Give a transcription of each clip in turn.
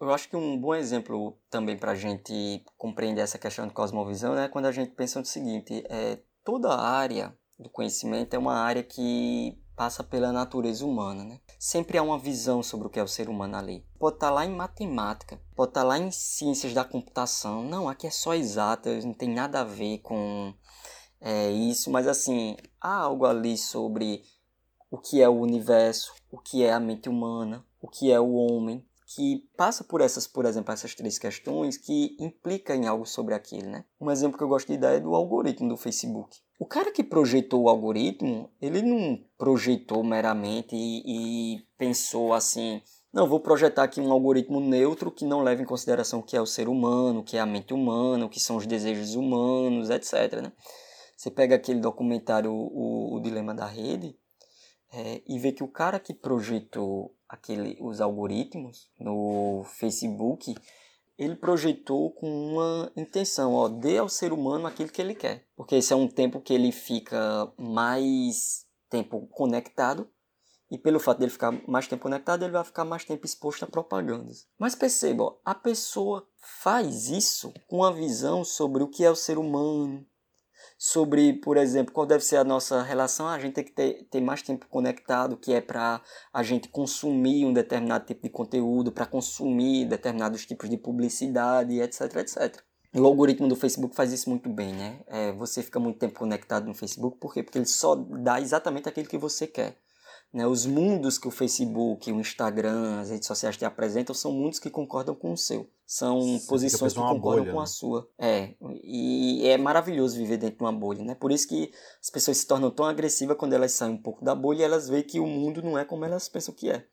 Eu acho que um bom exemplo também para a gente compreender essa questão de cosmovisão é né, quando a gente pensa no seguinte: é, toda área do conhecimento é uma área que passa pela natureza humana, né? Sempre há uma visão sobre o que é o ser humano ali. Pode estar tá lá em matemática, pode estar tá lá em ciências da computação. Não, aqui é só exatas, não tem nada a ver com é, isso, mas assim, há algo ali sobre o que é o universo, o que é a mente humana, o que é o homem, que passa por essas, por exemplo, essas três questões que implica em algo sobre aquilo, né? Um exemplo que eu gosto de dar é do algoritmo do Facebook. O cara que projetou o algoritmo, ele não projetou meramente e, e pensou assim, não, vou projetar aqui um algoritmo neutro que não leva em consideração o que é o ser humano, o que é a mente humana, o que são os desejos humanos, etc. Né? Você pega aquele documentário o, o Dilema da Rede é, e vê que o cara que projetou aquele, os algoritmos no Facebook ele projetou com uma intenção, ó, dê ao ser humano aquilo que ele quer. Porque esse é um tempo que ele fica mais tempo conectado e pelo fato dele ficar mais tempo conectado, ele vai ficar mais tempo exposto a propagandas. Mas perceba, ó, a pessoa faz isso com a visão sobre o que é o ser humano, sobre, por exemplo, qual deve ser a nossa relação. A gente tem que ter, ter mais tempo conectado, que é para a gente consumir um determinado tipo de conteúdo, para consumir determinados tipos de publicidade, etc, etc. O algoritmo do Facebook faz isso muito bem, né? É, você fica muito tempo conectado no Facebook, por quê? Porque ele só dá exatamente aquilo que você quer. Né? Os mundos que o Facebook, o Instagram, as redes sociais te apresentam são mundos que concordam com o seu. São Sim, posições que concordam bolha, com né? a sua. É, e é maravilhoso viver dentro de uma bolha, né? Por isso que as pessoas se tornam tão agressivas quando elas saem um pouco da bolha e elas veem que o mundo não é como elas pensam que é.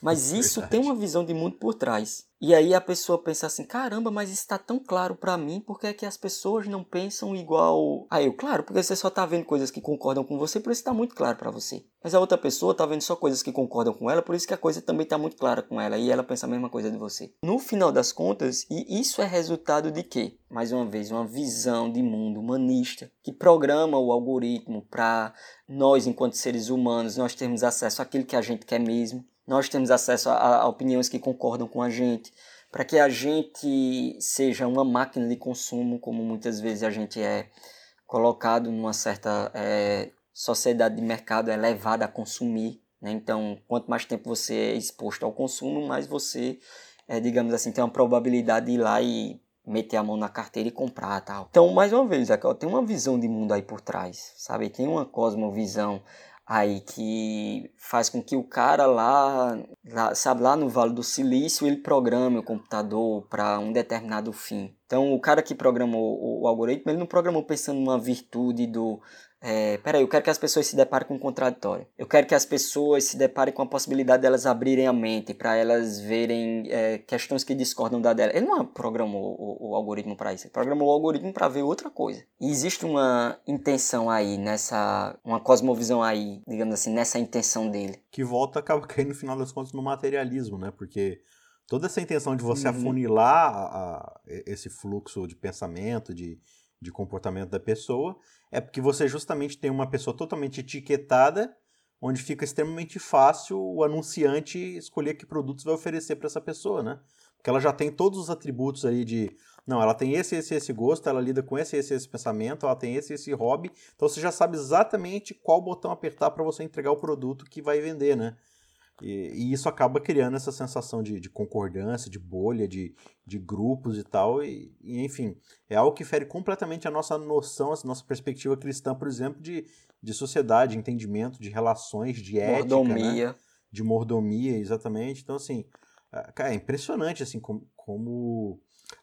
Mas isso Verdade. tem uma visão de mundo por trás. E aí a pessoa pensa assim: caramba, mas isso está tão claro para mim, por que é que as pessoas não pensam igual a eu? Claro, porque você só está vendo coisas que concordam com você, por isso está muito claro para você. Mas a outra pessoa está vendo só coisas que concordam com ela, por isso que a coisa também está muito clara com ela e ela pensa a mesma coisa de você. No final das contas, e isso é resultado de quê? Mais uma vez, uma visão de mundo humanista que programa o algoritmo para nós, enquanto seres humanos, nós termos acesso àquilo que a gente quer mesmo nós temos acesso a, a opiniões que concordam com a gente, para que a gente seja uma máquina de consumo, como muitas vezes a gente é colocado numa certa é, sociedade de mercado, é levado a consumir. Né? Então, quanto mais tempo você é exposto ao consumo, mais você, é, digamos assim, tem uma probabilidade de ir lá e meter a mão na carteira e comprar tal. Então, mais uma vez, tem uma visão de mundo aí por trás, sabe? Tem uma cosmovisão aí que faz com que o cara lá, lá, sabe, lá no Vale do Silício, ele programe o computador para um determinado fim. Então, o cara que programou o, o algoritmo, ele não programou pensando numa virtude do é, peraí, eu quero que as pessoas se deparem com um contraditório. Eu quero que as pessoas se deparem com a possibilidade delas abrirem a mente para elas verem é, questões que discordam da dela. Ele não programou o, o algoritmo para isso. Ele programou o algoritmo para ver outra coisa. E existe uma intenção aí nessa, uma cosmovisão aí, digamos assim, nessa intenção dele. Que volta acaba caindo no final das contas no materialismo, né? Porque toda essa intenção de você uhum. afunilar a, a, esse fluxo de pensamento, de de comportamento da pessoa, é porque você justamente tem uma pessoa totalmente etiquetada, onde fica extremamente fácil o anunciante escolher que produtos vai oferecer para essa pessoa, né? Porque ela já tem todos os atributos aí de, não, ela tem esse, esse, esse gosto, ela lida com esse, esse, esse pensamento, ela tem esse, esse hobby, então você já sabe exatamente qual botão apertar para você entregar o produto que vai vender, né? E, e, isso acaba criando essa sensação de, de concordância, de bolha, de, de grupos e tal. E, e, enfim, é algo que fere completamente a nossa noção, a nossa perspectiva cristã, por exemplo, de, de sociedade, de entendimento, de relações, de ética. Né? Mordomia. Né? De mordomia, exatamente. Então, assim, é, cara, é impressionante, assim, como, como.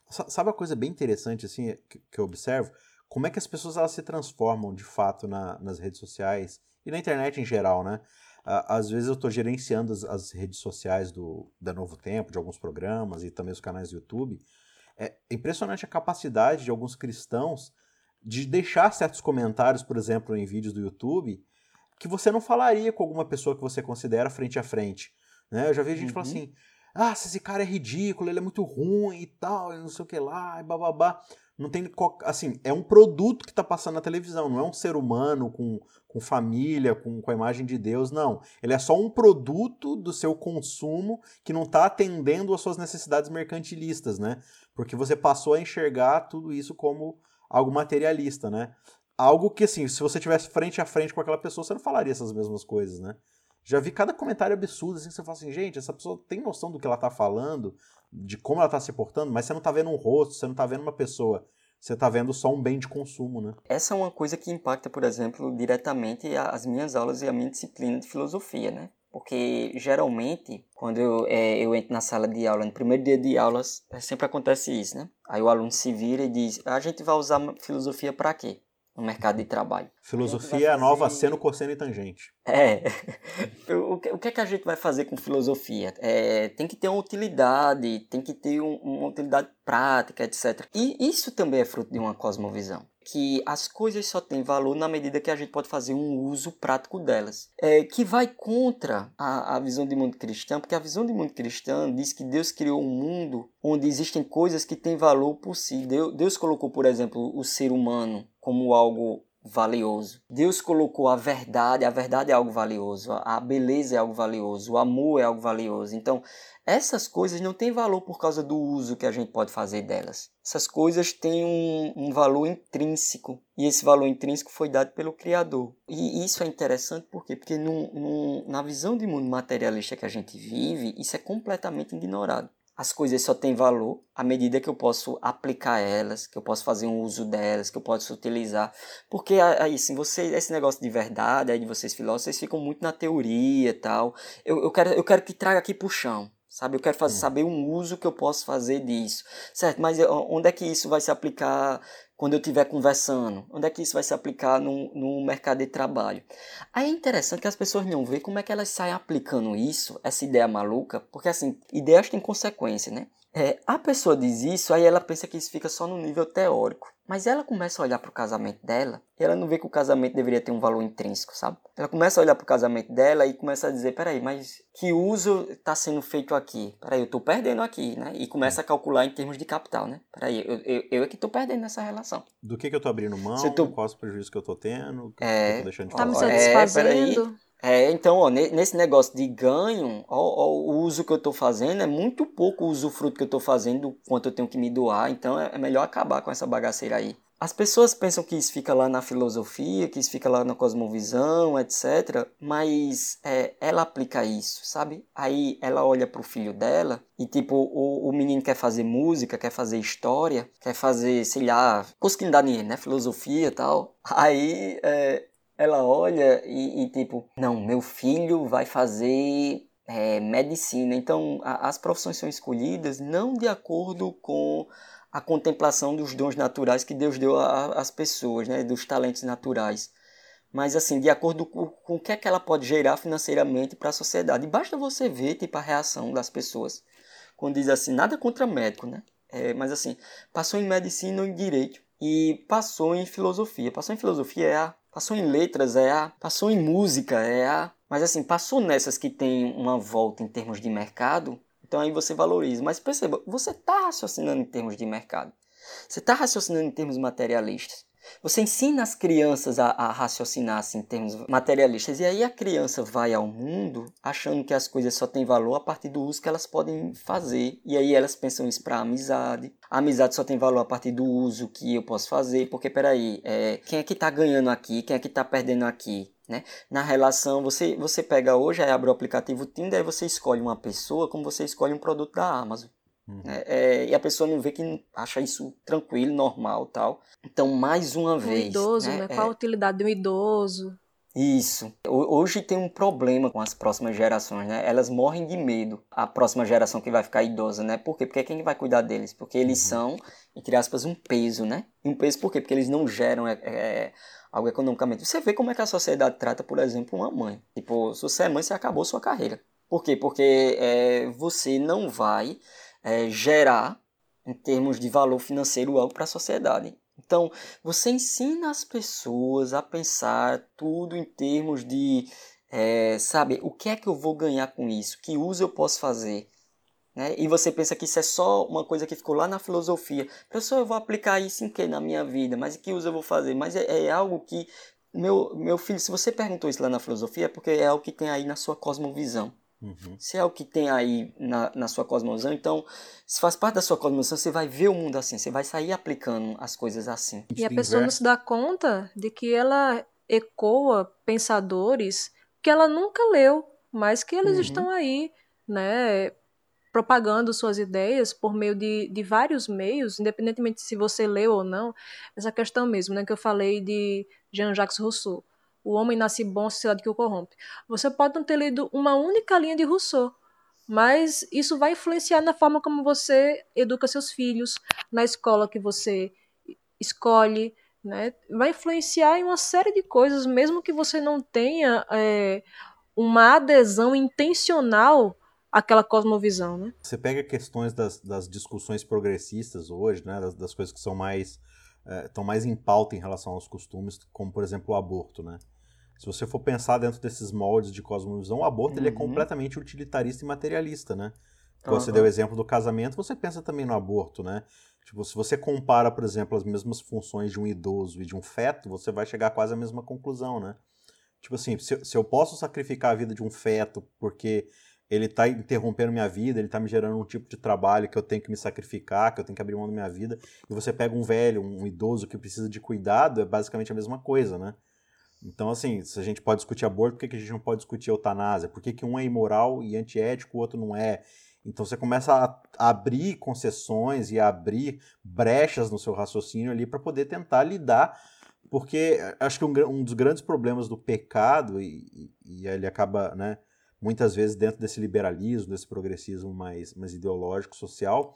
Sabe uma coisa bem interessante, assim, que, que eu observo? Como é que as pessoas elas se transformam de fato na, nas redes sociais e na internet em geral, né? Às vezes eu estou gerenciando as, as, redes sociais do, da Novo Tempo, de alguns programas e também os canais do YouTube. É impressionante a capacidade de alguns cristãos de deixar certos comentários, por exemplo, em vídeos do YouTube, que você não falaria com alguma pessoa que você considera frente a frente. Né? Eu já vi gente uhum. falar assim: ah, esse cara é ridículo, ele é muito ruim e tal, e não sei o que lá, e bababá. Não tem assim, é um produto que está passando na televisão, não é um ser humano com, com família, com, com a imagem de Deus, não. Ele é só um produto do seu consumo que não está atendendo às suas necessidades mercantilistas, né? Porque você passou a enxergar tudo isso como algo materialista, né? Algo que, assim, se você tivesse frente a frente com aquela pessoa, você não falaria essas mesmas coisas, né? Já vi cada comentário absurdo, assim, que você fala assim, gente, essa pessoa tem noção do que ela tá falando, de como ela tá se portando, mas você não tá vendo um rosto, você não tá vendo uma pessoa. Você tá vendo só um bem de consumo, né? Essa é uma coisa que impacta, por exemplo, diretamente as minhas aulas e a minha disciplina de filosofia, né? Porque geralmente, quando eu, é, eu entro na sala de aula, no primeiro dia de aulas, sempre acontece isso, né? Aí o aluno se vira e diz: a gente vai usar filosofia para quê? No mercado de trabalho. Filosofia é a nova seno, cosseno e tangente. É. o, que, o que é que a gente vai fazer com filosofia? É, tem que ter uma utilidade, tem que ter um, uma utilidade prática, etc. E isso também é fruto de uma cosmovisão. Que as coisas só têm valor na medida que a gente pode fazer um uso prático delas. É, que vai contra a, a visão de mundo cristão, porque a visão de mundo cristão diz que Deus criou um mundo onde existem coisas que têm valor por si. Deus, Deus colocou, por exemplo, o ser humano como algo valioso. Deus colocou a verdade, a verdade é algo valioso, a beleza é algo valioso, o amor é algo valioso. Então, essas coisas não têm valor por causa do uso que a gente pode fazer delas. Essas coisas têm um, um valor intrínseco e esse valor intrínseco foi dado pelo Criador. E isso é interessante por quê? porque na visão de mundo materialista que a gente vive, isso é completamente ignorado as coisas só têm valor à medida que eu posso aplicar elas, que eu posso fazer um uso delas, que eu posso utilizar. Porque aí, assim, você, esse negócio de verdade aí de vocês filósofos, vocês ficam muito na teoria e tal. Eu, eu, quero, eu quero que traga aqui pro chão. Sabe, eu quero fazer, saber um uso que eu posso fazer disso, certo? Mas onde é que isso vai se aplicar quando eu estiver conversando? Onde é que isso vai se aplicar no, no mercado de trabalho? Aí é interessante que as pessoas não veem como é que elas saem aplicando isso, essa ideia maluca, porque assim, ideias têm consequência, né? É, a pessoa diz isso, aí ela pensa que isso fica só no nível teórico. Mas ela começa a olhar para o casamento dela e ela não vê que o casamento deveria ter um valor intrínseco, sabe? Ela começa a olhar para o casamento dela e começa a dizer: peraí, mas que uso está sendo feito aqui? Peraí, eu estou perdendo aqui, né? E começa a calcular em termos de capital, né? Peraí, eu, eu, eu é que estou perdendo nessa relação. Do que, que eu estou abrindo mão? Tô... Quais os prejuízos que eu estou tendo? É, eu tô deixando de tá me satisfazendo? É, é, então, ó, nesse negócio de ganho, ó, ó, o uso que eu estou fazendo é muito pouco o usufruto que eu estou fazendo, quanto eu tenho que me doar, então é, é melhor acabar com essa bagaceira aí. As pessoas pensam que isso fica lá na filosofia, que isso fica lá na cosmovisão, etc. Mas é, ela aplica isso, sabe? Aí ela olha pro filho dela e, tipo, o, o menino quer fazer música, quer fazer história, quer fazer, sei lá, coisa que não dá dinheiro, né? Filosofia e tal. Aí é, ela olha e, e, tipo, não, meu filho vai fazer é, medicina. Então, a, as profissões são escolhidas não de acordo com a contemplação dos dons naturais que Deus deu às pessoas, né, dos talentos naturais. Mas, assim, de acordo com, com o que é que ela pode gerar financeiramente para a sociedade. E basta você ver, tipo, a reação das pessoas. Quando diz assim, nada contra médico, né? É, mas, assim, passou em medicina ou em direito e passou em filosofia. Passou em filosofia é A, passou em letras é A, passou em música é A. Mas assim, passou nessas que tem uma volta em termos de mercado, então aí você valoriza. Mas perceba, você está raciocinando em termos de mercado. Você está raciocinando em termos materialistas. Você ensina as crianças a, a, raciocinar assim, em termos materialistas. E aí a criança vai ao mundo achando que as coisas só têm valor a partir do uso que elas podem fazer. E aí elas pensam isso para amizade. A amizade só tem valor a partir do uso que eu posso fazer. Porque, peraí, é, quem é que está ganhando aqui? Quem é que está perdendo aqui? Né? Na relação, você, você pega hoje, aí abre o aplicativo Tinder, aí você escolhe uma pessoa como você escolhe um produto da Amazon. Uhum. É, é, e a pessoa não vê que acha isso tranquilo, normal tal. Então, mais uma um vez. idoso, né? né? Qual a utilidade de um idoso? Isso. Hoje tem um problema com as próximas gerações, né? Elas morrem de medo. A próxima geração que vai ficar idosa, né? Por quê? Porque quem vai cuidar deles? Porque eles uhum. são, entre aspas, um peso, né? Um peso por quê? Porque eles não geram é, é, algo economicamente. Você vê como é que a sociedade trata, por exemplo, uma mãe. Tipo, se você é mãe, você acabou sua carreira. Por quê? Porque é, você não vai é, gerar, em termos de valor financeiro, algo para a sociedade. Então, você ensina as pessoas a pensar tudo em termos de, é, o que é que eu vou ganhar com isso? Que uso eu posso fazer? Né? E você pensa que isso é só uma coisa que ficou lá na filosofia. Professor, eu vou aplicar isso em que na minha vida? Mas que uso eu vou fazer? Mas é, é algo que meu, meu filho, se você perguntou isso lá na filosofia, é porque é algo que tem aí na sua cosmovisão. Uhum. Se é o que tem aí na, na sua cosmovisão, então, se faz parte da sua cosmovisão, você vai ver o mundo assim, você vai sair aplicando as coisas assim. E a pessoa não se dá conta de que ela ecoa pensadores que ela nunca leu, mas que eles uhum. estão aí, né, propagando suas ideias por meio de, de vários meios, independentemente se você leu ou não, essa questão mesmo, né, que eu falei de Jean-Jacques Rousseau. O homem nasce bom, a sociedade que o corrompe. Você pode não ter lido uma única linha de Rousseau, mas isso vai influenciar na forma como você educa seus filhos, na escola que você escolhe, né? Vai influenciar em uma série de coisas, mesmo que você não tenha é, uma adesão intencional aquela cosmovisão, né? Você pega questões das, das discussões progressistas hoje, né, das, das coisas que são mais estão é, mais em pauta em relação aos costumes, como por exemplo o aborto, né? Se você for pensar dentro desses moldes de cosmovisão, o aborto uhum. ele é uhum. completamente utilitarista e materialista, né? Uhum. Você deu o exemplo do casamento, você pensa também no aborto, né? Tipo, se você compara, por exemplo, as mesmas funções de um idoso e de um feto, você vai chegar quase à mesma conclusão, né? Tipo assim, se, se eu posso sacrificar a vida de um feto porque ele está interrompendo minha vida, ele está me gerando um tipo de trabalho que eu tenho que me sacrificar, que eu tenho que abrir mão da minha vida, e você pega um velho, um idoso que precisa de cuidado, é basicamente a mesma coisa, né? Então, assim, se a gente pode discutir aborto, por que, que a gente não pode discutir eutanásia? Por que, que um é imoral e antiético, o outro não é? Então você começa a abrir concessões e a abrir brechas no seu raciocínio ali para poder tentar lidar, porque acho que um, um, dos grandes problemas do pecado, e, e, e ele acaba, né, muitas vezes dentro desse liberalismo, desse progressismo mais, mais ideológico, social,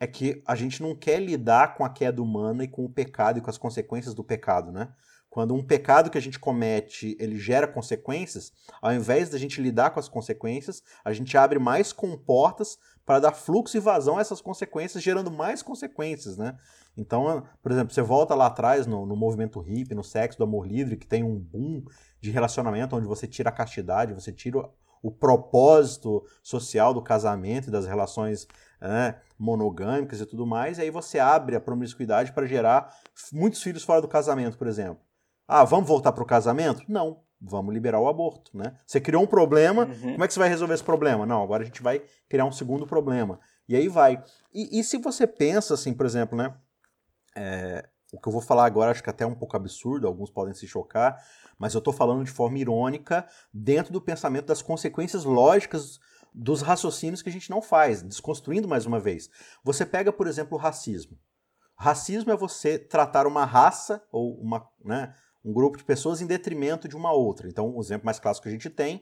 é que a gente não quer lidar com a queda humana e com o pecado e com as consequências do pecado, né? Quando um pecado que a gente comete, ele gera consequências, ao invés da gente lidar com as consequências, a gente abre mais comportas para dar fluxo e vazão a essas consequências, gerando mais consequências, né? Então, por exemplo, você volta lá atrás no, no movimento hippie, no sexo do amor livre, que tem um boom de relacionamento onde você tira a castidade, você tira o propósito social do casamento e das relações né, monogâmicas e tudo mais, e aí você abre a promiscuidade para gerar muitos filhos fora do casamento, por exemplo. Ah, vamos voltar para o casamento? Não, vamos liberar o aborto, né? Você criou um problema, uhum. como é que você vai resolver esse problema? Não, agora a gente vai criar um segundo problema. E aí vai. E, e se você pensa assim, por exemplo, né? É, o que eu vou falar agora acho que até é um pouco absurdo, alguns podem se chocar, mas eu estou falando de forma irônica dentro do pensamento das consequências lógicas dos raciocínios que a gente não faz, desconstruindo mais uma vez. Você pega, por exemplo, o racismo. Racismo é você tratar uma raça ou uma, né, um grupo de pessoas em detrimento de uma outra. Então, o exemplo mais clássico que a gente tem,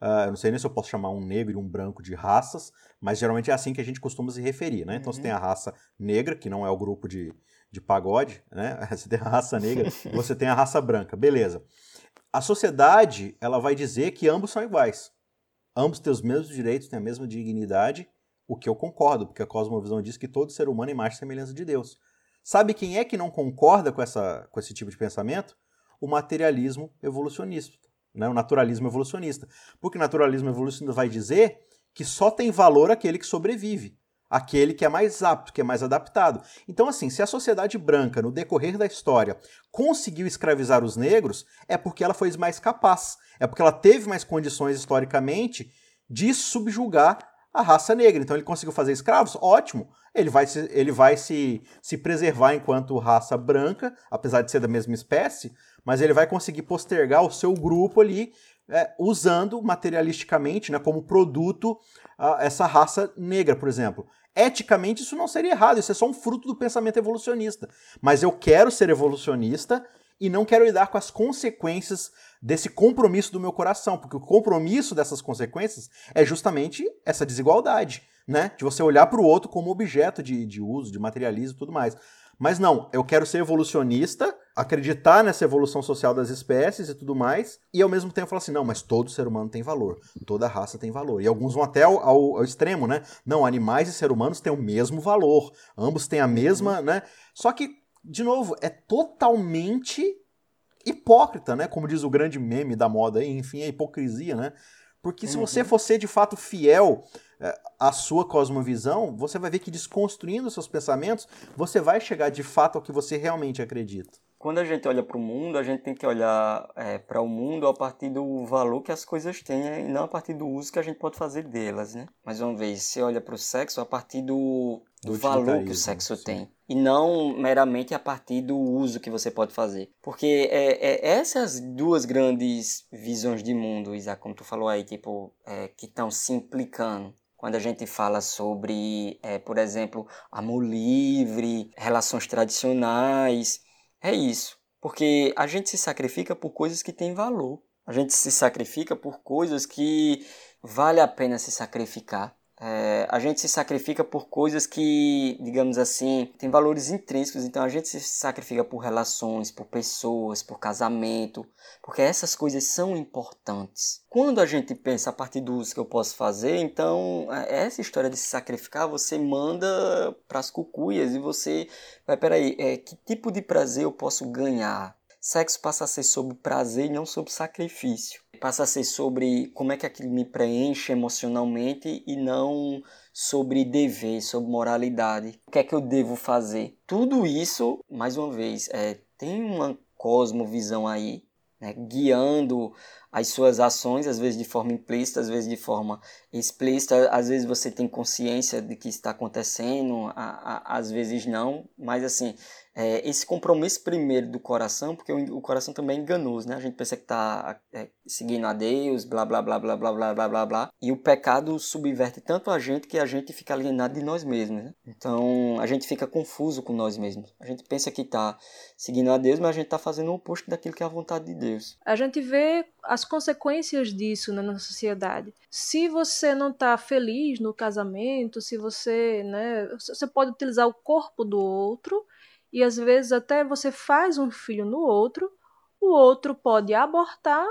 uh, eu não sei nem se eu posso chamar um negro e um branco de raças, mas geralmente é assim que a gente costuma se referir. Né? Então, uhum. você tem a raça negra, que não é o grupo de, de pagode, né? você tem a raça negra, você tem a raça branca, beleza. A sociedade ela vai dizer que ambos são iguais. Ambos têm os mesmos direitos, têm a mesma dignidade, o que eu concordo, porque a cosmovisão diz que todo ser humano é imagem e semelhança de Deus. Sabe quem é que não concorda com, essa, com esse tipo de pensamento? O materialismo evolucionista, né? o naturalismo evolucionista. Porque o naturalismo evolucionista vai dizer que só tem valor aquele que sobrevive aquele que é mais apto, que é mais adaptado. Então, assim, se a sociedade branca, no decorrer da história, conseguiu escravizar os negros, é porque ela foi mais capaz, é porque ela teve mais condições historicamente de subjugar a raça negra. Então ele conseguiu fazer escravos, ótimo. Ele vai, se, ele vai se, se preservar enquanto raça branca, apesar de ser da mesma espécie, mas ele vai conseguir postergar o seu grupo ali, é, usando materialisticamente, né, como produto, essa raça negra, por exemplo. Eticamente, isso não seria errado, isso é só um fruto do pensamento evolucionista. Mas eu quero ser evolucionista e não quero lidar com as consequências desse compromisso do meu coração, porque o compromisso dessas consequências é justamente essa desigualdade, né? De você olhar para o outro como objeto de, de uso, de materialismo e tudo mais. Mas não, eu quero ser evolucionista, acreditar nessa evolução social das espécies e tudo mais, e ao mesmo tempo falar assim, não, mas todo ser humano tem valor, toda raça tem valor. E alguns vão até ao, ao, ao extremo, né? Não, animais e seres humanos têm o mesmo valor, ambos têm a mesma, né? Só que, de novo, é totalmente hipócrita, né? Como diz o grande meme da moda aí, enfim, a hipocrisia, né? Porque se uhum. você for ser de fato fiel é, a sua cosmovisão, você vai ver que desconstruindo seus pensamentos, você vai chegar de fato ao que você realmente acredita. Quando a gente olha para o mundo, a gente tem que olhar é, para o mundo a partir do valor que as coisas têm né? e não a partir do uso que a gente pode fazer delas, né? Mais uma vez, você olha para o sexo a partir do, do, do valor que o sexo sim. tem e não meramente a partir do uso que você pode fazer. Porque é, é essas duas grandes visões de mundo, Isaac, como tu falou aí, tipo, é, que estão se implicando quando a gente fala sobre, é, por exemplo, amor livre, relações tradicionais, é isso. Porque a gente se sacrifica por coisas que têm valor. A gente se sacrifica por coisas que vale a pena se sacrificar. É, a gente se sacrifica por coisas que, digamos assim, têm valores intrínsecos. Então a gente se sacrifica por relações, por pessoas, por casamento, porque essas coisas são importantes. Quando a gente pensa a partir do uso que eu posso fazer, então é, essa história de se sacrificar, você manda para as cucuias e você vai, peraí, é, que tipo de prazer eu posso ganhar? Sexo passa a ser sobre prazer e não sobre sacrifício passa a ser sobre como é que aquilo me preenche emocionalmente e não sobre dever, sobre moralidade. O que é que eu devo fazer? Tudo isso, mais uma vez, é, tem uma cosmovisão aí, né, guiando as suas ações, às vezes de forma implícita, às vezes de forma explícita, às vezes você tem consciência de que está acontecendo, a, a, às vezes não, mas assim, é, esse compromisso primeiro do coração, porque o, o, coração também é enganoso, né? A gente pensa que está é, seguindo a Deus, blá, blá, blá, blá, blá, blá, blá, blá, blá. E o pecado subverte tanto a gente que a gente fica alienado de nós mesmos, né? Então, a gente fica confuso com nós mesmos. A gente pensa que está seguindo a Deus, mas a gente está fazendo o oposto daquilo que é a vontade de Deus. A gente vê as consequências disso na sociedade. Se você não está feliz no casamento, se você, né, você pode utilizar o corpo do outro e às vezes até você faz um filho no outro, o outro pode abortar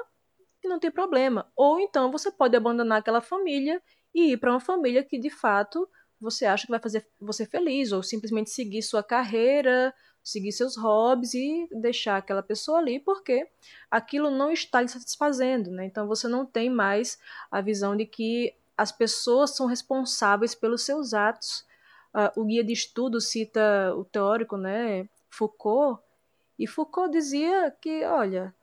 e não tem problema. Ou então você pode abandonar aquela família e ir para uma família que de fato você acha que vai fazer você feliz, ou simplesmente seguir sua carreira, seguir seus hobbies e deixar aquela pessoa ali, porque aquilo não está lhe satisfazendo, né? Então você não tem mais a visão de que as pessoas são responsáveis pelos seus atos uh, o guia de estudo cita o teórico, né, Foucault, e Foucault dizia que, olha,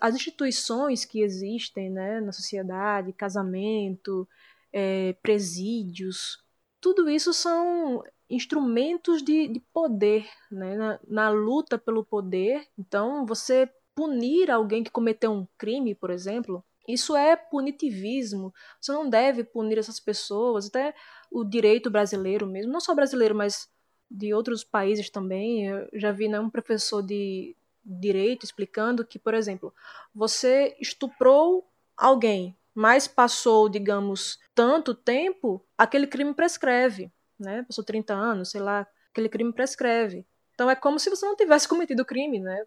as instituições que existem né, na sociedade, casamento, é, presídios, tudo isso são instrumentos de, de poder, né, na, na luta pelo poder. Então, você punir alguém que cometeu um crime, por exemplo, isso é punitivismo. Você não deve punir essas pessoas. Até o direito brasileiro mesmo, não só brasileiro, mas de outros países também. Eu já vi né, um professor de direito explicando que, por exemplo, você estuprou alguém, mas passou, digamos, tanto tempo, aquele crime prescreve, né? Passou 30 anos, sei lá, aquele crime prescreve. Então é como se você não tivesse cometido crime, né?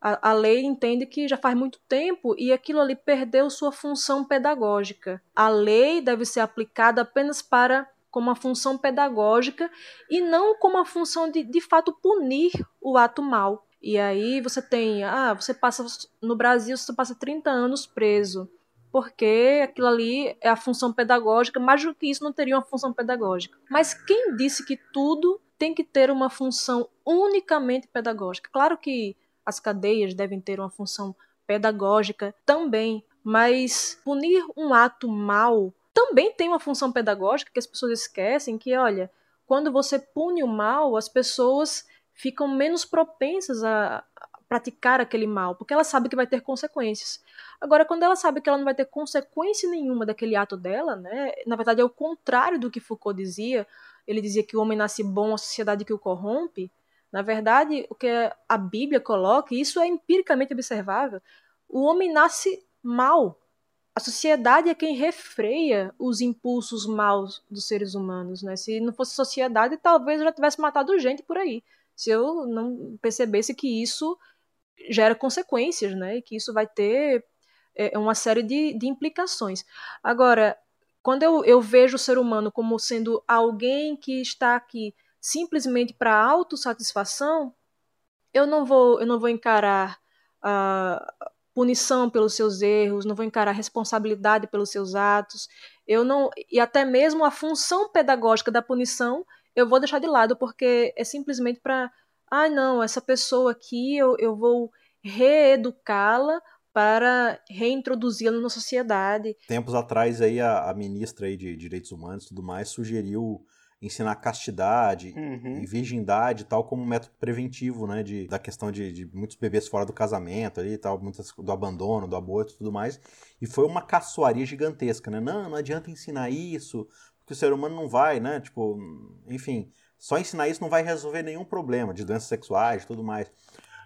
A, a, lei entende que já faz muito tempo e aquilo ali perdeu sua função pedagógica. A lei deve ser aplicada apenas para como uma função pedagógica e não como a função de, de fato, punir o ato mal. E aí você tem, ah, você passa no Brasil, você passa 30 anos preso, porque aquilo ali é a função pedagógica, mais do que isso não teria uma função pedagógica. Mas quem disse que tudo tem que ter uma função unicamente pedagógica? Claro que as cadeias devem ter uma função pedagógica também, mas punir um ato mal também tem uma função pedagógica que as pessoas esquecem, que olha, quando você pune o mal, as pessoas ficam menos propensas a praticar aquele mal, porque ela sabe que vai ter consequências. Agora, quando ela sabe que ela não vai ter consequência nenhuma daquele ato dela, né? Na verdade, é o contrário do que Foucault dizia. Ele dizia que o homem nasce bom, a sociedade que o corrompe. Na verdade, o que a Bíblia coloca, e isso é empiricamente observável, o homem nasce mal, a sociedade é quem refreia os impulsos maus dos seres humanos, né? Se não fosse sociedade, talvez eu já tivesse matado gente por aí. Se eu não percebesse que isso gera consequências, né? E que isso vai ter é, uma série de, de implicações. Agora, quando eu, eu vejo o ser humano como sendo alguém que está aqui simplesmente para autossatisfação, eu não vou eu não vou encarar uh, punição pelos seus erros, não vou encarar responsabilidade pelos seus atos. Eu não e até mesmo a função pedagógica da punição eu vou deixar de lado porque é simplesmente para, ah, não, essa pessoa aqui eu, eu vou reeducá-la para reintroduzi-la na sociedade. Tempos atrás aí a, a ministra aí de Direitos Humanos e tudo mais sugeriu ensinar castidade uhum. e virgindade tal como método preventivo, né, de, da questão de, de muitos bebês fora do casamento ali tal, muitas, do abandono, do aborto e tudo mais, e foi uma caçoaria gigantesca, né, não, não adianta ensinar isso, porque o ser humano não vai, né, tipo, enfim, só ensinar isso não vai resolver nenhum problema de doenças sexuais e tudo mais.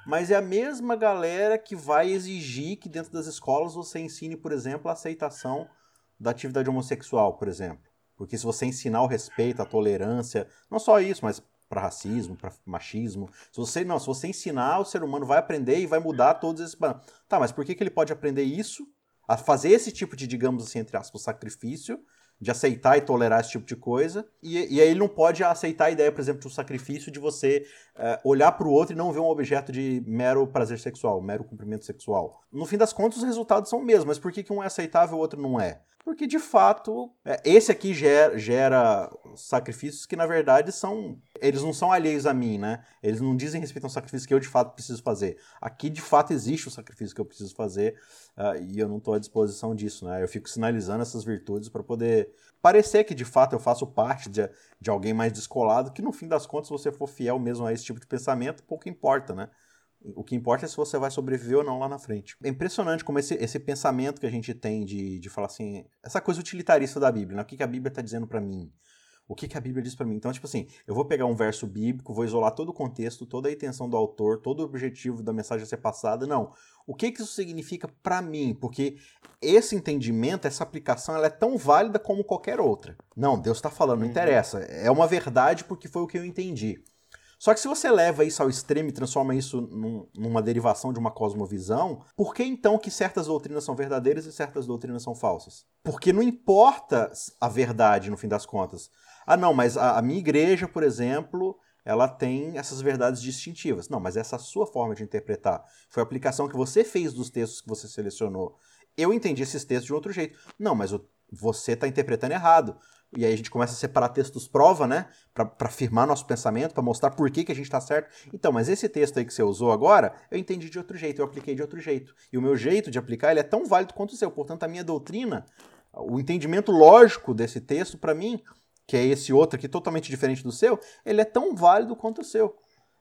Mas é a mesma galera que vai exigir que dentro das escolas você ensine, por exemplo, a aceitação da atividade homossexual, por exemplo. Porque se você ensinar o respeito, a tolerância, não só isso, mas para racismo, para machismo, se você não, se você ensinar, o ser humano vai aprender e vai mudar todos esses. Tá, mas por que, que ele pode aprender isso? A fazer esse tipo de, digamos assim, entre aspas, sacrifício, de aceitar e tolerar esse tipo de coisa. E, e aí ele não pode aceitar a ideia, por exemplo, do sacrifício de você uh, olhar para o outro e não ver um objeto de mero prazer sexual, mero cumprimento sexual. No fim das contas, os resultados são os mesmos, mas por que, que um é aceitável e o outro não é? Porque de fato é, esse aqui gera, gera, sacrifícios que na verdade são eles não são alheios a mim, né? Eles não dizem respeito ao sacrifício que eu de fato preciso fazer. Aqui de fato existe o sacrifício que eu preciso fazer uh, e eu não estou à disposição disso, né? Eu fico sinalizando essas virtudes para poder parecer que de fato eu faço parte de, de alguém mais descolado, que no fim das contas, se você for fiel mesmo a esse tipo de pensamento, pouco importa, né? O que importa é se você vai sobreviver ou não lá na frente. É impressionante como esse, esse pensamento que a gente tem de, de falar assim, essa coisa utilitarista da Bíblia, né? o que, que a Bíblia está dizendo para mim? O que, que a Bíblia diz para mim? Então, tipo assim, eu vou pegar um verso bíblico, vou isolar todo o contexto, toda a intenção do autor, todo o objetivo da mensagem a ser passada. Não. O que, que isso significa para mim? Porque esse entendimento, essa aplicação, ela é tão válida como qualquer outra. Não, Deus está falando, não uhum. interessa. É uma verdade porque foi o que eu entendi. Só que se você leva isso ao extremo e transforma isso num, numa derivação de uma cosmovisão, por que então que certas doutrinas são verdadeiras e certas doutrinas são falsas? Porque não importa a verdade no fim das contas. Ah, não, mas a, a minha igreja, por exemplo, ela tem essas verdades distintivas. Não, mas essa sua forma de interpretar. Foi a aplicação que você fez dos textos que você selecionou. Eu entendi esses textos de outro jeito. Não, mas você está interpretando errado. E aí a gente começa a separar textos prova, né? Para afirmar nosso pensamento, para mostrar por que, que a gente está certo. Então, mas esse texto aí que você usou agora, eu entendi de outro jeito, eu apliquei de outro jeito. E o meu jeito de aplicar ele é tão válido quanto o seu. Portanto, a minha doutrina, o entendimento lógico desse texto, para mim, que é esse outro aqui totalmente diferente do seu, ele é tão válido quanto o seu.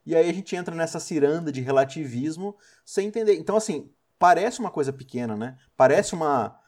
E aí a gente entra nessa ciranda de relativismo sem entender. Então, assim, parece uma coisa pequena, né? Parece uma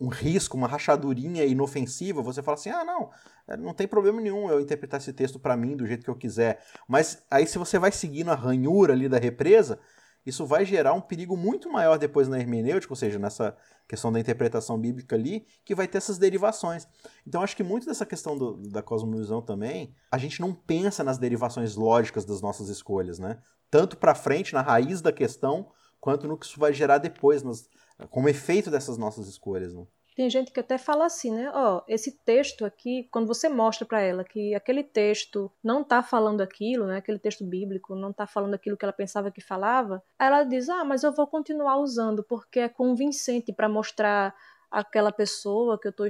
um risco, uma rachadurinha inofensiva, você fala assim: ah, não, é, não tem problema nenhum eu interpretar esse texto para mim do jeito que eu quiser. Mas aí, se você vai seguindo a ranhura ali da represa, isso vai gerar um perigo muito maior depois na hermenêutica, ou seja, nessa questão da interpretação bíblica ali, que vai ter essas derivações. Então, acho que muito dessa questão do, da cosmovisão também, a gente não pensa nas derivações lógicas das nossas escolhas, né? Tanto para frente, na raiz da questão, quanto no que isso vai gerar depois nas, como efeito dessas nossas escolhas. Né? Tem gente que até fala assim, né? Ó, oh, esse texto aqui, quando você mostra para ela que aquele texto não tá falando aquilo, né? Aquele texto bíblico não tá falando aquilo que ela pensava que falava, ela diz: "Ah, mas eu vou continuar usando porque é convincente para mostrar aquela pessoa que eu estou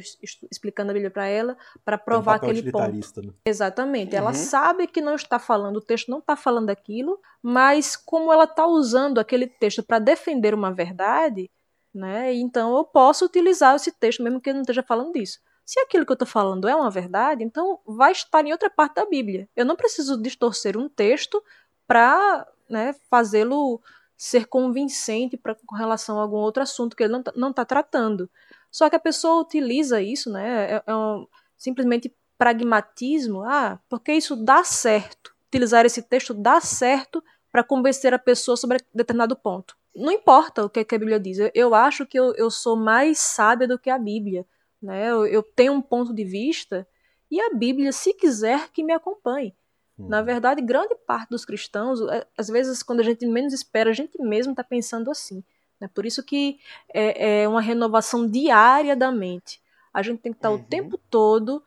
explicando a Bíblia para ela, para provar um aquele ponto. Né? Exatamente. Uhum. Ela sabe que não está falando, o texto não está falando aquilo, mas como ela está usando aquele texto para defender uma verdade, né? Então eu posso utilizar esse texto mesmo que eu não esteja falando disso. Se aquilo que eu estou falando é uma verdade, então vai estar em outra parte da Bíblia. Eu não preciso distorcer um texto para né, fazê-lo ser convincente pra, com relação a algum outro assunto que ele não está tá tratando. Só que a pessoa utiliza isso, né? É, é um, simplesmente pragmatismo. Ah, porque isso dá certo. Utilizar esse texto dá certo para convencer a pessoa sobre determinado ponto não importa o que, que a Bíblia diz. Eu, eu acho que eu, eu, sou mais sábia do que a Bíblia. Né? Eu, eu, tenho um ponto de vista e a Bíblia, se quiser, que me acompanhe. Hum. Na verdade, grande parte dos cristãos, é, às vezes, quando a gente menos espera, a gente mesmo está pensando assim. Né? Por isso que é, é, uma renovação diária da mente. A gente tem que estar tá uhum. o tempo todo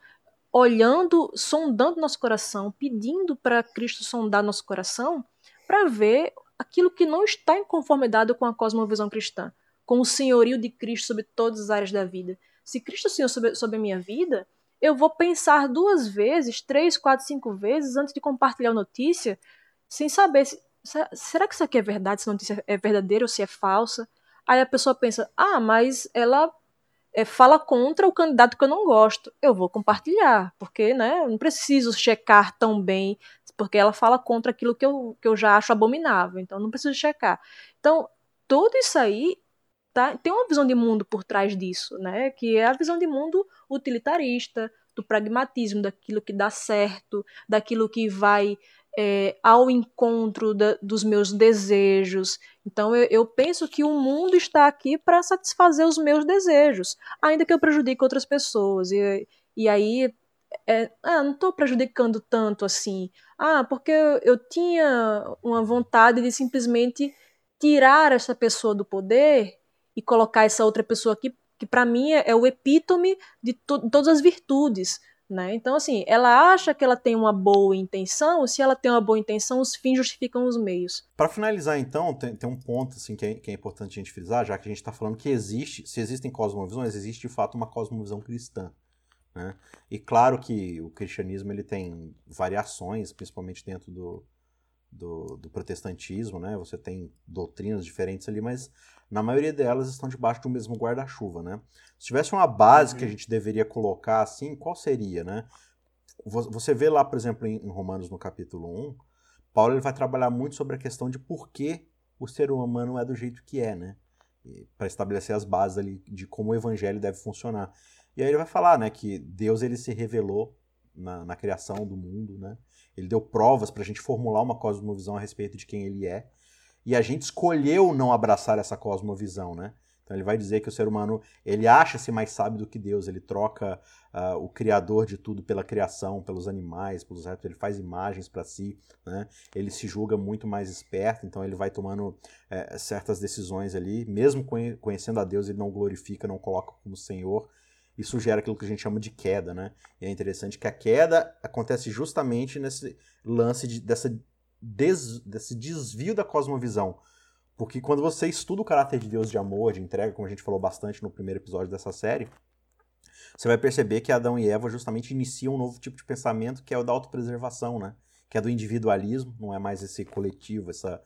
olhando, sondando nosso coração, pedindo para Cristo sondar nosso coração, para ver aquilo que não está em conformidade com a cosmovisão cristã, com o senhorio de Cristo sobre todas as áreas da vida. Se Cristo é Senhor sobre, sobre a minha vida, eu vou pensar duas vezes, três, quatro, cinco vezes antes de compartilhar a notícia, sem saber se, será que isso aqui é verdade, se a notícia é verdadeira ou se é falsa. Aí a pessoa pensa, ah, mas ela é, fala contra o candidato que eu não gosto. Eu vou compartilhar, porque né, não preciso checar tão bem, porque ela fala contra aquilo que eu, que eu já acho abominável, então não preciso checar. Então, tudo isso aí tá, tem uma visão de mundo por trás disso, né? Que é a visão de mundo utilitarista, do pragmatismo, daquilo que dá certo, daquilo que vai é, ao encontro da, dos meus desejos. Então eu, eu, penso que o mundo está aqui para satisfazer os meus desejos, ainda que eu prejudique outras pessoas. E, e aí, é, ah, não estou prejudicando tanto assim. Ah, porque eu, eu tinha uma vontade de simplesmente tirar essa pessoa do poder e colocar essa outra pessoa aqui, que para mim é, é, o epítome de to todas as virtudes. Né? Então, assim, ela acha que ela tem uma boa intenção, se ela tem uma boa intenção, os fins justificam os meios. Para finalizar, então, tem, tem, um ponto assim, que é, que, é, importante a gente frisar, já que a gente está falando que existe, se existem cosmovisões, existe de fato uma cosmovisão cristã. Né? E claro que o cristianismo ele tem variações, principalmente dentro do, do, do protestantismo, né? Você tem doutrinas diferentes ali, mas na maioria delas estão debaixo do mesmo guarda-chuva, né? Se tivesse uma base uhum. que a uhum. gente deveria colocar assim, qual seria, né? Você vê lá, por exemplo, em Romanos no capítulo 1, Paulo ele vai trabalhar muito sobre a questão de por que o ser humano é do jeito que é, né? Para estabelecer as bases ali de como o evangelho deve funcionar. E aí ele vai falar, né, que Deus ele se revelou na, na criação do mundo, né? Ele deu provas para a gente formular uma cosmovisão a respeito de quem ele é e a gente escolheu não abraçar essa cosmovisão, né? Então ele vai dizer que o ser humano ele acha-se mais sábio do que Deus, ele troca uh, o criador de tudo pela criação, pelos animais, pelos retos, ele faz imagens para si, né? Ele se julga muito mais esperto, então ele vai tomando é, certas decisões ali, mesmo conhecendo a Deus, ele não glorifica, não coloca como Senhor. Isso gera aquilo que a gente chama de queda, né? E é interessante que a queda acontece justamente nesse lance de, dessa des, desse desvio da cosmovisão. Porque quando você estuda o caráter de Deus de amor, de entrega, como a gente falou bastante no primeiro episódio dessa série, você vai perceber que Adão e Eva justamente iniciam um novo tipo de pensamento que é o da autopreservação, né? Que é do individualismo, não é mais esse coletivo, essa,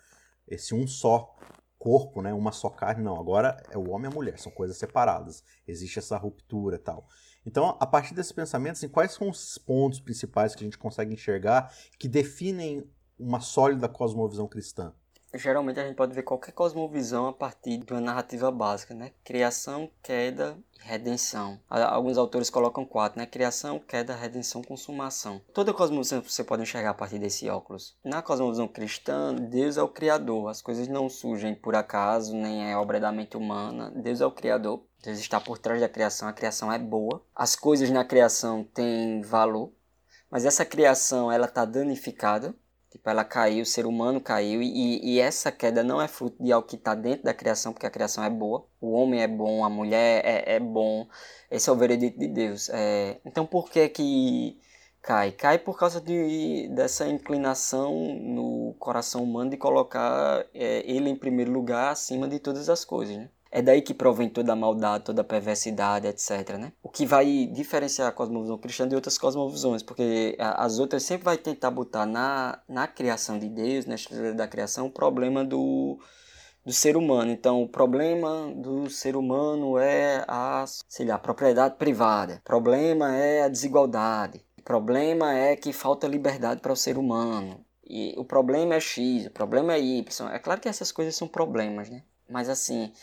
esse um só corpo, né? Uma só carne, não. Agora é o homem e a mulher, são coisas separadas. Existe essa ruptura e tal. Então, a partir desse pensamento, assim, quais são os pontos principais que a gente consegue enxergar que definem uma sólida cosmovisão cristã? Geralmente a gente pode ver qualquer cosmovisão a partir de uma narrativa básica, né? Criação, queda e redenção. Alguns autores colocam quatro, né? Criação, queda, redenção, consumação. Toda cosmovisão você pode enxergar a partir desse óculos. Na cosmovisão cristã, Deus é o Criador. As coisas não surgem por acaso, nem é obra da mente humana. Deus é o Criador. Deus está por trás da criação. A criação é boa. As coisas na criação têm valor. Mas essa criação, ela está danificada Tipo, ela caiu, o ser humano caiu, e, e essa queda não é fruto de algo que está dentro da criação, porque a criação é boa, o homem é bom, a mulher é, é bom, esse é o veredito de Deus. É, então, por que que cai? Cai por causa de, dessa inclinação no coração humano de colocar é, ele em primeiro lugar acima de todas as coisas, né? É daí que provém toda a maldade, toda a perversidade, etc. Né? O que vai diferenciar a cosmovisão cristã de outras cosmovisões, porque as outras sempre vai tentar botar na, na criação de Deus, na estrutura da criação, o problema do, do ser humano. Então, o problema do ser humano é a, sei lá, a propriedade privada. O problema é a desigualdade. O problema é que falta liberdade para o ser humano. E o problema é X, o problema é Y. É claro que essas coisas são problemas, né? Mas assim,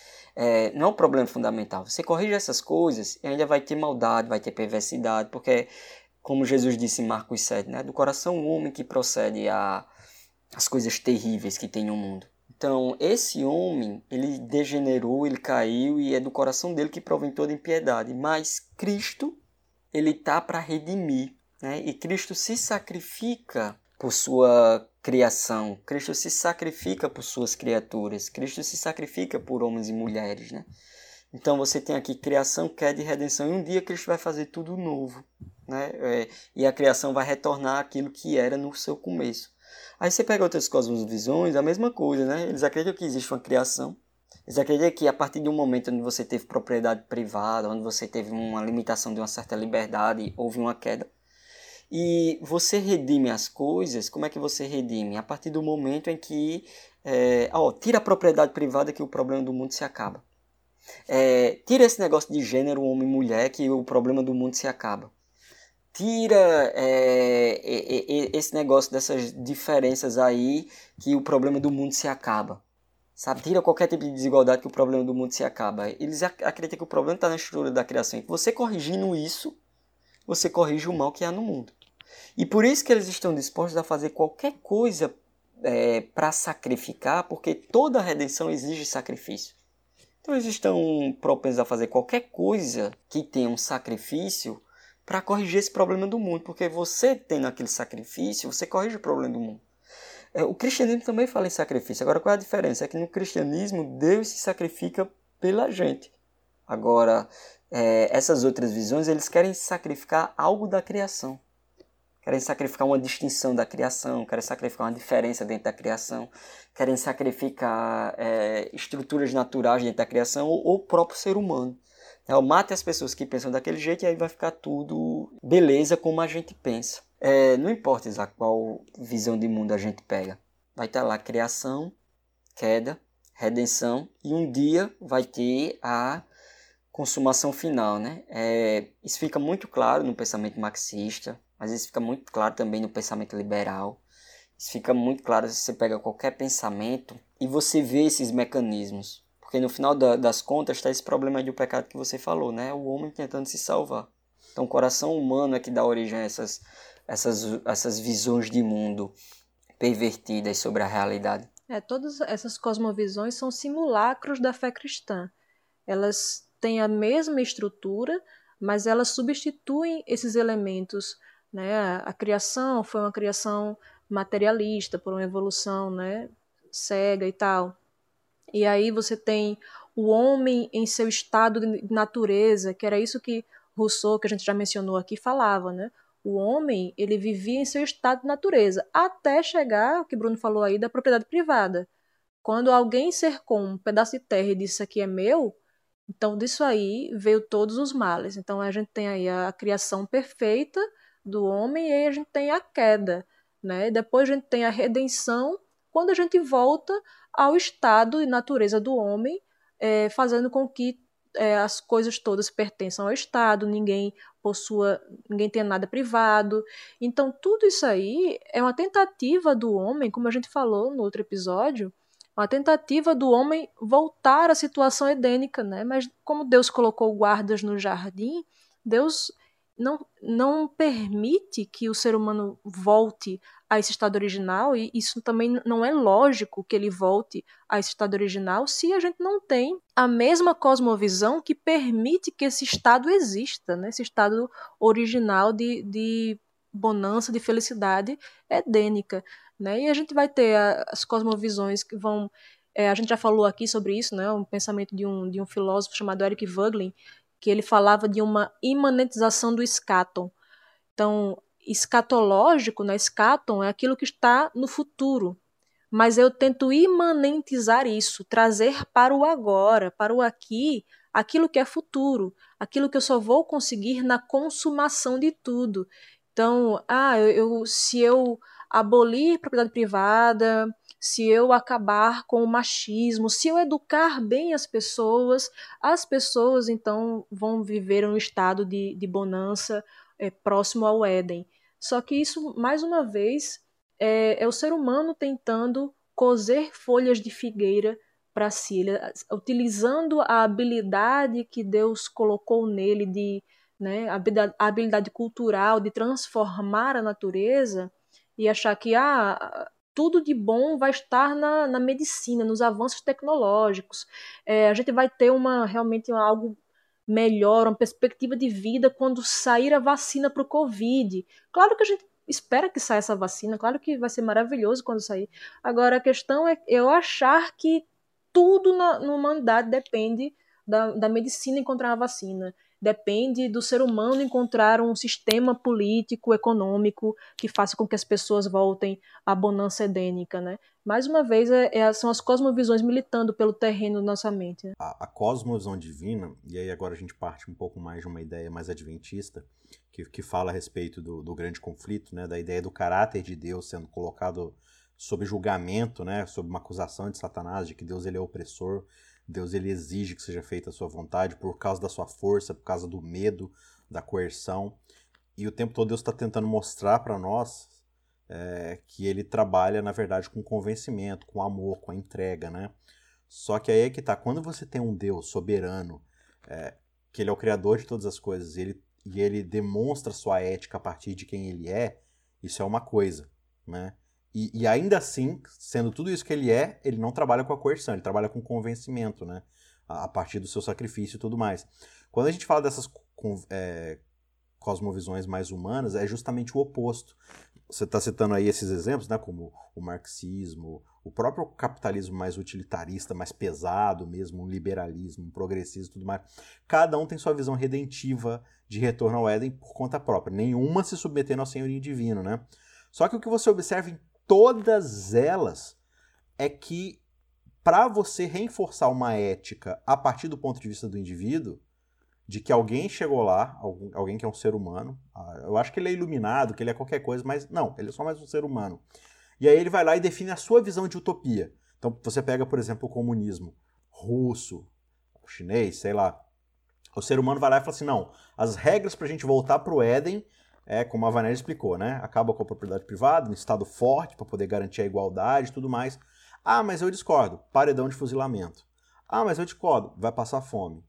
é, não é um problema fundamental. Você corrige essas coisas e ainda vai ter maldade, vai ter perversidade, porque, como Jesus disse em Marcos 7, né, do coração o homem que procede a, as coisas terríveis que tem no mundo. Então, esse homem, ele degenerou, ele caiu e é do coração dele que provém toda impiedade. Mas Cristo, ele tá para redimir, né? E Cristo se sacrifica por sua criação. Cristo se sacrifica por suas criaturas. Cristo se sacrifica por homens e mulheres, né? Então você tem aqui criação, queda e redenção. E um dia Cristo vai fazer tudo novo, né? É, e a criação vai retornar aquilo que era no seu começo. Aí você pega outras cosmovisões, a mesma coisa, né? Eles acreditam que existe uma criação. Eles acreditam que a partir de um momento onde você teve propriedade privada, onde você teve uma limitação de uma certa liberdade, houve uma queda. E você redime as coisas, como é que você redime? A partir do momento em que, é, ó, tira a propriedade privada que o problema do mundo se acaba. É, tira esse negócio de gênero homem-mulher que o problema do mundo se acaba. Tira é, esse negócio dessas diferenças aí que o problema do mundo se acaba. Sabe? Tira qualquer tipo de desigualdade que o problema do mundo se acaba. Eles acreditam que o problema está na estrutura da criação. E você corrigindo isso, você corrige o mal que há no mundo. E por isso que eles estão dispostos a fazer qualquer coisa é, para sacrificar, porque toda redenção exige sacrifício. Então eles estão propensos a fazer qualquer coisa que tenha um sacrifício para corrigir esse problema do mundo, porque você tendo aquele sacrifício, você corrige o problema do mundo. É, o cristianismo também fala em sacrifício. Agora, qual é a diferença? É que no cristianismo, Deus se sacrifica pela gente. Agora, é, essas outras visões, eles querem sacrificar algo da criação querem sacrificar uma distinção da criação, querem sacrificar uma diferença dentro da criação, querem sacrificar é, estruturas naturais dentro da criação ou, o próprio ser humano. Então, mate as pessoas que pensam daquele jeito e aí vai ficar tudo beleza como a gente pensa. É, não importa Isaac, qual visão de mundo a gente pega. Vai estar lá criação, queda, redenção e um dia vai ter a consumação final. Né? É, isso fica muito claro no pensamento marxista, mas isso fica muito claro também no pensamento liberal. Isso fica muito claro se você pega qualquer pensamento e você vê esses mecanismos. Porque no final da, das contas está esse problema do pecado que você falou, né? O homem tentando se salvar. Então o coração humano é que dá origem a essas, essas, essas visões de mundo pervertidas sobre a realidade. É, todas essas cosmovisões são simulacros da fé cristã. Elas têm a mesma estrutura, mas elas substituem esses elementos né? A, criação foi uma criação materialista, por uma evolução né, cega e tal. E aí você tem o homem em seu estado de natureza, que era isso que Rousseau, que a gente já mencionou aqui, falava, né? O homem, ele vivia em seu estado de natureza, até chegar, o que Bruno falou aí, da propriedade privada. Quando alguém cercou um pedaço de terra e disse isso aqui é meu, então disso aí veio todos os males. Então a gente tem aí a criação perfeita, do homem e aí a gente tem a queda, né? Depois a gente tem a redenção, quando a gente volta ao estado e natureza do homem, é, fazendo com que é, as coisas todas pertençam ao Estado, ninguém possua, ninguém tenha nada privado. Então, tudo isso aí é uma tentativa do homem, como a gente falou no outro episódio, uma tentativa do homem voltar à situação edênica, né? Mas como Deus colocou guardas no jardim, Deus não, não permite que o ser humano volte a esse estado original, e isso também não é lógico que ele volte a esse estado original se a gente não tem a mesma cosmovisão que permite que esse estado exista, né? esse estado original de, de bonança, de felicidade edênica. Né? E a gente vai ter as cosmovisões que vão. É, a gente já falou aqui sobre isso, né? um pensamento de um, de um filósofo chamado Eric Voegelin, que ele falava de uma imanentização do escaton. Então, escatológico, né, escaton é aquilo que está no futuro, mas eu tento imanentizar isso, trazer para o agora, para o aqui, aquilo que é futuro, aquilo que eu só vou conseguir na consumação de tudo. Então, ah, eu, eu se eu abolir propriedade privada, se eu acabar com o machismo, se eu educar bem as pessoas, as pessoas então vão viver um estado de, de bonança é, próximo ao Éden. Só que isso, mais uma vez, é, é o ser humano tentando cozer folhas de figueira para si, ele, utilizando a habilidade que Deus colocou nele de né, a habilidade cultural de transformar a natureza e achar que ah, tudo de bom vai estar na, na medicina, nos avanços tecnológicos. É, a gente vai ter uma realmente algo melhor, uma perspectiva de vida quando sair a vacina para o Covid. Claro que a gente espera que saia essa vacina, claro que vai ser maravilhoso quando sair. Agora a questão é eu achar que tudo na, na humanidade depende da, da medicina encontrar uma vacina. Depende do ser humano encontrar um sistema político, econômico que faça com que as pessoas voltem à bonança edênica, né? Mais uma vez, é, é, são as cosmovisões militando pelo terreno da nossa mente. Né? A, a cosmovisão divina, e aí agora a gente parte um pouco mais de uma ideia mais adventista, que, que fala a respeito do, do grande conflito, né? Da ideia do caráter de Deus sendo colocado sob julgamento, né? Sob uma acusação de Satanás, de que Deus ele é opressor, Deus ele exige que seja feita a sua vontade por causa da sua força, por causa do medo, da coerção. E o tempo todo Deus está tentando mostrar para nós é, que ele trabalha, na verdade, com convencimento, com amor, com a entrega, né? Só que aí é que tá, quando você tem um Deus soberano, é, que ele é o criador de todas as coisas, e ele, e ele demonstra sua ética a partir de quem ele é, isso é uma coisa, né? E, e, ainda assim, sendo tudo isso que ele é, ele não trabalha com a coerção, ele trabalha com convencimento, né? A, a partir do seu sacrifício e tudo mais. Quando a gente fala dessas com, é, cosmovisões mais humanas, é justamente o oposto. Você está citando aí esses exemplos, né? Como o marxismo, o próprio capitalismo mais utilitarista, mais pesado mesmo, um liberalismo, um progressismo e tudo mais. Cada um tem sua visão redentiva de retorno ao Éden por conta própria. Nenhuma se submetendo ao senhorio divino, né? Só que o que você observa em todas elas é que para você reforçar uma ética a partir do ponto de vista do indivíduo, de que alguém chegou lá, alguém que é um ser humano, ah, eu acho que ele é iluminado, que ele é qualquer coisa, mas não, ele é só mais um ser humano. E aí ele vai lá e define a sua visão de utopia. Então você pega, por exemplo, o comunismo russo, chinês, sei lá. O ser humano vai lá e fala assim: não, as regras para a gente voltar para o Éden é, como a Vanessa explicou, né? Acaba com a propriedade privada, um Estado forte para poder garantir a igualdade e tudo mais. Ah, mas eu discordo. Paredão de fuzilamento. Ah, mas eu discordo. Vai passar fome.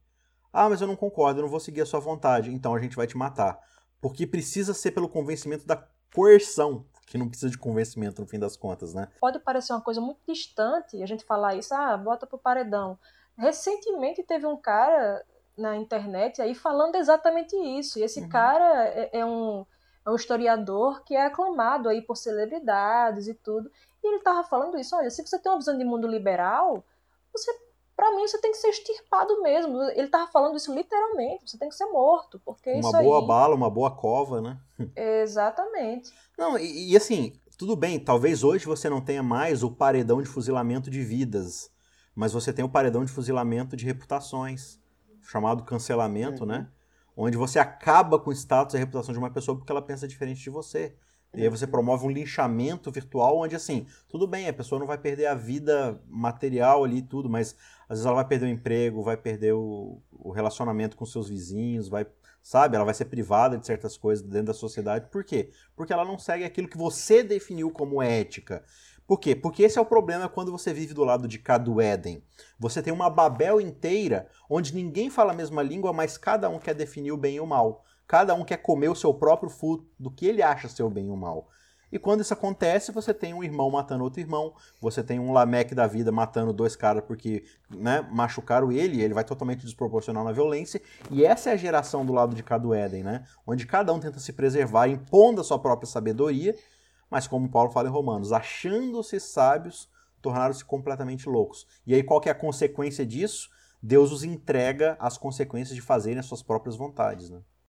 Ah, mas eu não concordo, eu não vou seguir a sua vontade. Então a gente vai te matar. Porque precisa ser pelo convencimento da coerção, que não precisa de convencimento no fim das contas, né? Pode parecer uma coisa muito distante a gente falar isso, ah, bota pro paredão. Recentemente teve um cara na internet aí falando exatamente isso. E esse uhum. cara é, é, um, é um historiador que é aclamado aí por celebridades e tudo. E ele tava falando isso, olha, se você tem uma visão de mundo liberal, você para mim você tem que ser extirpado mesmo. Ele tava falando isso literalmente, você tem que ser morto, porque uma isso boa aí... bala, uma boa cova, né? Exatamente. Não, e, e assim, tudo bem, talvez hoje você não tenha mais o paredão de fuzilamento de vidas, mas você tem o paredão de fuzilamento de reputações chamado cancelamento, né? uhum. né? Onde você acaba com o status e a reputação de uma pessoa porque ela pensa diferente de você. E aí você uhum. promove um linchamento virtual onde, assim, tudo bem, a pessoa não vai perder a vida material ali e tudo, mas às vezes ela vai perder o emprego, vai perder o, o relacionamento com seus vizinhos, vai, sabe? Ela vai ser privada de certas coisas dentro da sociedade. Por quê? Porque ela não segue aquilo que você definiu como ética. Por quê? Porque esse é o problema quando você vive do lado de cá do Éden. Você tem uma Babel inteira onde ninguém fala a mesma língua, mas cada um quer definir o bem e o mal. Cada um quer comer o seu próprio fruto do que ele acha ser o bem e o mal. E quando isso acontece, você tem um irmão matando outro irmão, você tem um Lameque da vida matando dois caras porque né, machucaram ele, ele vai totalmente desproporcional na violência. E essa é a geração do lado de cá do Éden, né? Onde cada um tenta se preservar, impondo a sua própria sabedoria, mas como Paulo fala em Romanos, achando-se sábios, tornaram-se completamente loucos. E aí qual que é a consequência disso? Deus os entrega às consequências de fazerem as suas próprias vontades, né?